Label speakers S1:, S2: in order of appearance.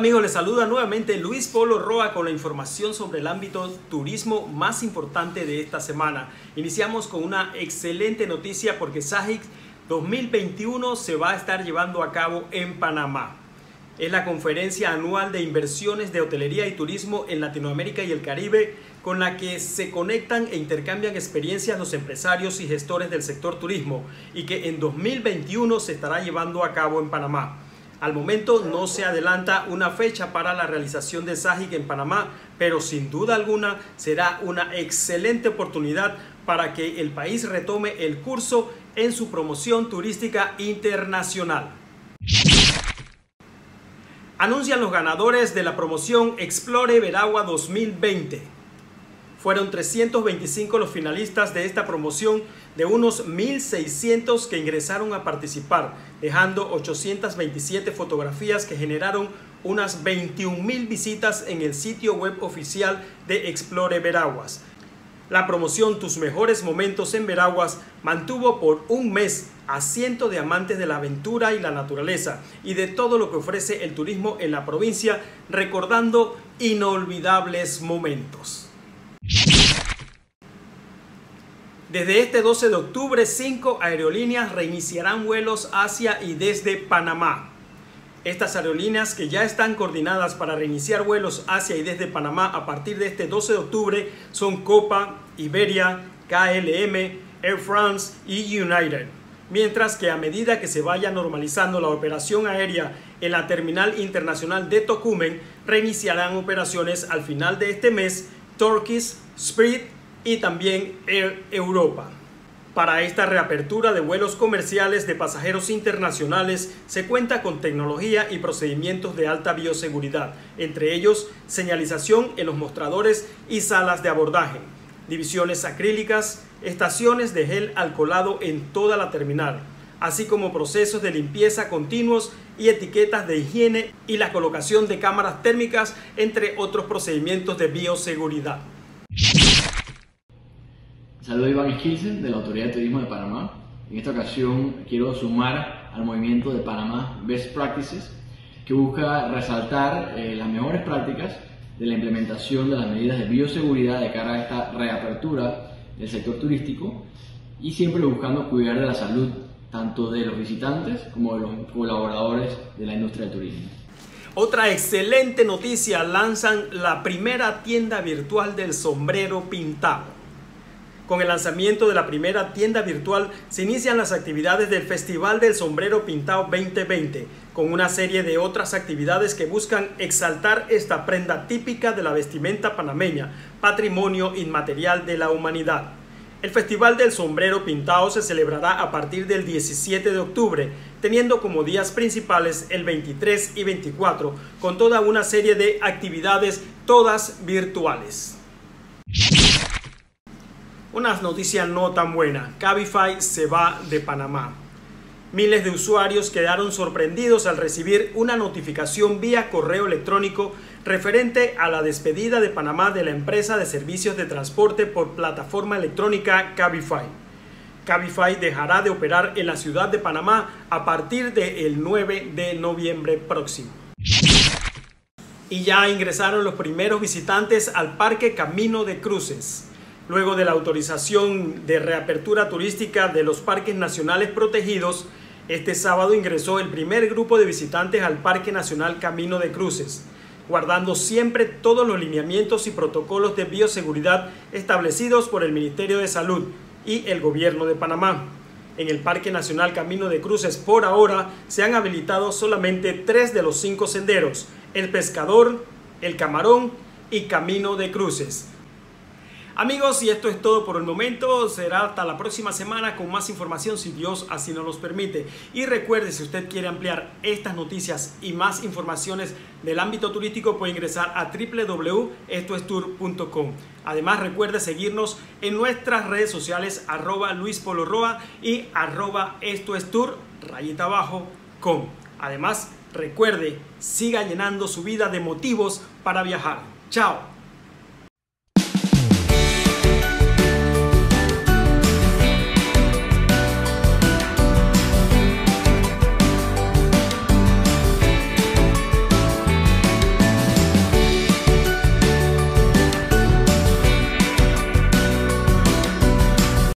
S1: amigos, les saluda nuevamente Luis Polo Roa con la información sobre el ámbito turismo más importante de esta semana. Iniciamos con una excelente noticia porque SAGIC 2021 se va a estar llevando a cabo en Panamá. Es la conferencia anual de inversiones de hotelería y turismo en Latinoamérica y el Caribe con la que se conectan e intercambian experiencias los empresarios y gestores del sector turismo y que en 2021 se estará llevando a cabo en Panamá. Al momento no se adelanta una fecha para la realización de SAGIC en Panamá, pero sin duda alguna será una excelente oportunidad para que el país retome el curso en su promoción turística internacional. Anuncian los ganadores de la promoción Explore Veragua 2020. Fueron 325 los finalistas de esta promoción de unos 1.600 que ingresaron a participar, dejando 827 fotografías que generaron unas 21.000 visitas en el sitio web oficial de Explore Veraguas. La promoción Tus mejores momentos en Veraguas mantuvo por un mes a cientos de amantes de la aventura y la naturaleza y de todo lo que ofrece el turismo en la provincia, recordando inolvidables momentos. Desde este 12 de octubre, cinco aerolíneas reiniciarán vuelos hacia y desde Panamá. Estas aerolíneas que ya están coordinadas para reiniciar vuelos hacia y desde Panamá a partir de este 12 de octubre son Copa, Iberia, KLM, Air France y United. Mientras que a medida que se vaya normalizando la operación aérea en la terminal internacional de Tocumen, reiniciarán operaciones al final de este mes Turkish, Spirit y también Air Europa. Para esta reapertura de vuelos comerciales de pasajeros internacionales se cuenta con tecnología y procedimientos de alta bioseguridad, entre ellos señalización en los mostradores y salas de abordaje, divisiones acrílicas, estaciones de gel alcoholado en toda la terminal, así como procesos de limpieza continuos y etiquetas de higiene y la colocación de cámaras térmicas, entre otros procedimientos de bioseguridad.
S2: Saludos Iván Skilsen de la Autoridad de Turismo de Panamá. En esta ocasión quiero sumar al movimiento de Panamá Best Practices, que busca resaltar eh, las mejores prácticas de la implementación de las medidas de bioseguridad de cara a esta reapertura del sector turístico y siempre buscando cuidar de la salud tanto de los visitantes como de los colaboradores de la industria del turismo.
S1: Otra excelente noticia, lanzan la primera tienda virtual del sombrero pintado. Con el lanzamiento de la primera tienda virtual se inician las actividades del Festival del Sombrero Pintado 2020, con una serie de otras actividades que buscan exaltar esta prenda típica de la vestimenta panameña, patrimonio inmaterial de la humanidad. El Festival del Sombrero Pintado se celebrará a partir del 17 de octubre, teniendo como días principales el 23 y 24, con toda una serie de actividades, todas virtuales. Una noticia no tan buena. Cabify se va de Panamá. Miles de usuarios quedaron sorprendidos al recibir una notificación vía correo electrónico referente a la despedida de Panamá de la empresa de servicios de transporte por plataforma electrónica Cabify. Cabify dejará de operar en la ciudad de Panamá a partir del 9 de noviembre próximo. Y ya ingresaron los primeros visitantes al Parque Camino de Cruces. Luego de la autorización de reapertura turística de los parques nacionales protegidos, este sábado ingresó el primer grupo de visitantes al Parque Nacional Camino de Cruces guardando siempre todos los lineamientos y protocolos de bioseguridad establecidos por el Ministerio de Salud y el Gobierno de Panamá. En el Parque Nacional Camino de Cruces por ahora se han habilitado solamente tres de los cinco senderos, el Pescador, el Camarón y Camino de Cruces. Amigos, y esto es todo por el momento. Será hasta la próxima semana con más información si Dios así nos permite. Y recuerde, si usted quiere ampliar estas noticias y más informaciones del ámbito turístico, puede ingresar a www.estoestour.com. Además, recuerde seguirnos en nuestras redes sociales arroba Luis y arroba estoestour, rayita. Además, recuerde, siga llenando su vida de motivos para viajar. Chao.